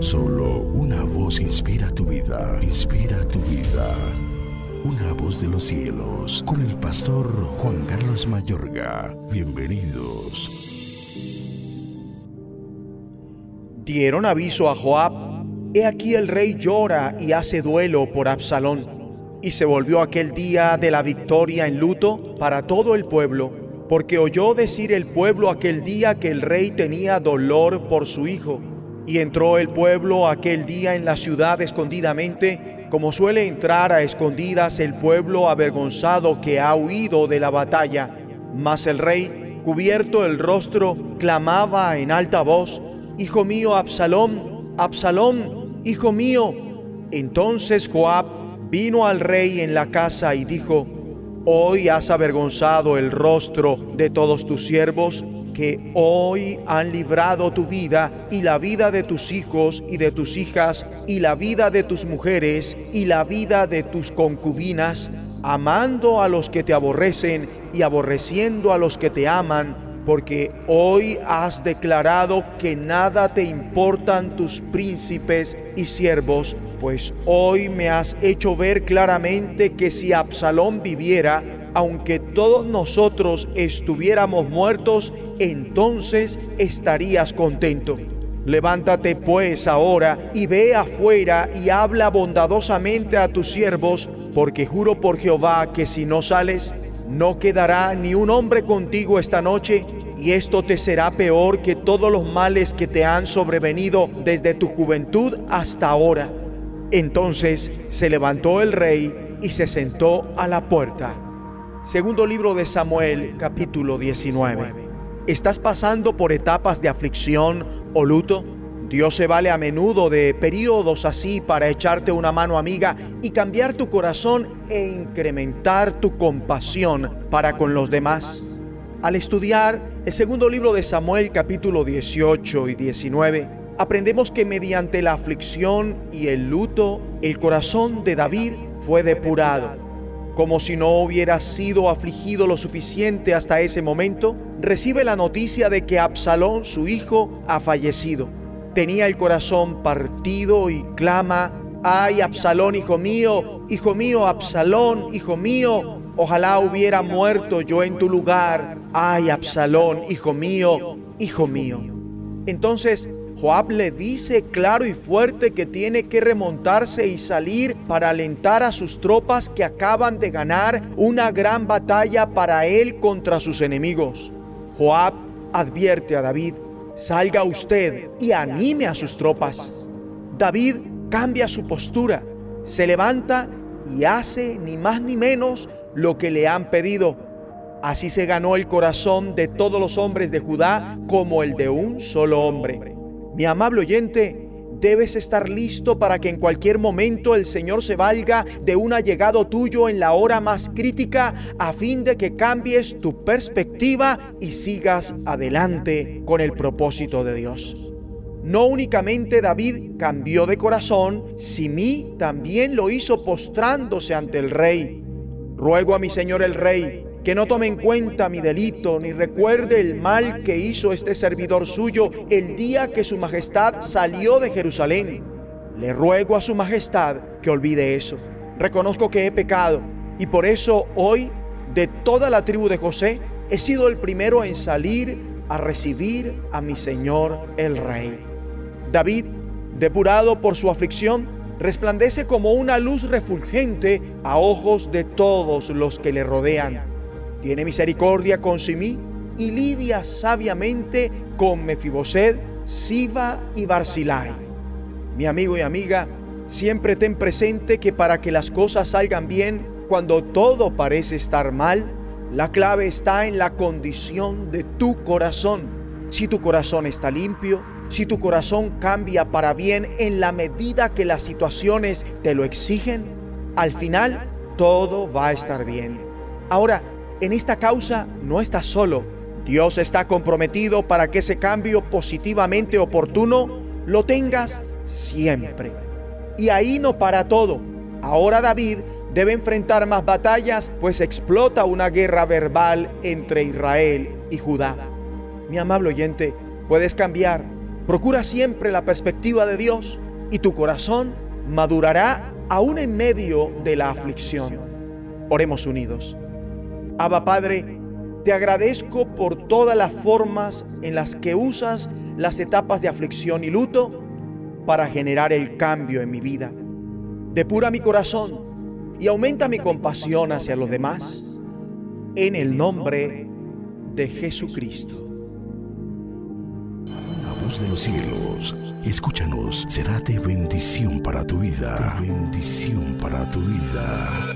Solo una voz inspira tu vida, inspira tu vida. Una voz de los cielos, con el pastor Juan Carlos Mayorga. Bienvenidos. Dieron aviso a Joab, he aquí el rey llora y hace duelo por Absalón. Y se volvió aquel día de la victoria en luto para todo el pueblo, porque oyó decir el pueblo aquel día que el rey tenía dolor por su hijo y entró el pueblo aquel día en la ciudad escondidamente, como suele entrar a escondidas el pueblo avergonzado que ha huido de la batalla. Mas el rey, cubierto el rostro, clamaba en alta voz, Hijo mío Absalón, Absalón, hijo mío. Entonces Joab vino al rey en la casa y dijo, Hoy has avergonzado el rostro de todos tus siervos que hoy han librado tu vida y la vida de tus hijos y de tus hijas y la vida de tus mujeres y la vida de tus concubinas, amando a los que te aborrecen y aborreciendo a los que te aman porque hoy has declarado que nada te importan tus príncipes y siervos, pues hoy me has hecho ver claramente que si Absalón viviera, aunque todos nosotros estuviéramos muertos, entonces estarías contento. Levántate pues ahora y ve afuera y habla bondadosamente a tus siervos, porque juro por Jehová que si no sales, no quedará ni un hombre contigo esta noche, y esto te será peor que todos los males que te han sobrevenido desde tu juventud hasta ahora. Entonces se levantó el rey y se sentó a la puerta. Segundo libro de Samuel, capítulo 19. ¿Estás pasando por etapas de aflicción o luto? Dios se vale a menudo de periodos así para echarte una mano amiga y cambiar tu corazón e incrementar tu compasión para con los demás. Al estudiar el segundo libro de Samuel capítulo 18 y 19, aprendemos que mediante la aflicción y el luto, el corazón de David fue depurado. Como si no hubiera sido afligido lo suficiente hasta ese momento, recibe la noticia de que Absalón, su hijo, ha fallecido tenía el corazón partido y clama, ay Absalón, hijo mío, hijo mío, Absalón, hijo mío, ojalá hubiera muerto yo en tu lugar, ay Absalón, hijo mío, hijo mío. Entonces Joab le dice claro y fuerte que tiene que remontarse y salir para alentar a sus tropas que acaban de ganar una gran batalla para él contra sus enemigos. Joab advierte a David salga usted y anime a sus tropas. David cambia su postura, se levanta y hace ni más ni menos lo que le han pedido. Así se ganó el corazón de todos los hombres de Judá como el de un solo hombre. Mi amable oyente, Debes estar listo para que en cualquier momento el Señor se valga de un allegado tuyo en la hora más crítica a fin de que cambies tu perspectiva y sigas adelante con el propósito de Dios. No únicamente David cambió de corazón, Simí también lo hizo postrándose ante el rey. Ruego a mi Señor el rey que no tome en cuenta mi delito, ni recuerde el mal que hizo este servidor suyo el día que su majestad salió de Jerusalén. Le ruego a su majestad que olvide eso. Reconozco que he pecado y por eso hoy, de toda la tribu de José, he sido el primero en salir a recibir a mi Señor el Rey. David, depurado por su aflicción, resplandece como una luz refulgente a ojos de todos los que le rodean tiene misericordia con Simí y lidia sabiamente con Mefiboset, Siba y Barzilai. Mi amigo y amiga, siempre ten presente que para que las cosas salgan bien, cuando todo parece estar mal, la clave está en la condición de tu corazón. Si tu corazón está limpio, si tu corazón cambia para bien en la medida que las situaciones te lo exigen, al final todo va a estar bien. Ahora, en esta causa no estás solo. Dios está comprometido para que ese cambio positivamente oportuno lo tengas siempre. Y ahí no para todo. Ahora David debe enfrentar más batallas, pues explota una guerra verbal entre Israel y Judá. Mi amable oyente, puedes cambiar, Procura siempre la perspectiva de Dios y tu corazón madurará aún en medio de la aflicción. Oremos unidos. Abba Padre, te agradezco por todas las formas en las que usas las etapas de aflicción y luto para generar el cambio en mi vida. Depura mi corazón y aumenta mi compasión hacia los demás. En el nombre de Jesucristo. La voz de los cielos, escúchanos, será de bendición para tu vida. bendición para tu vida.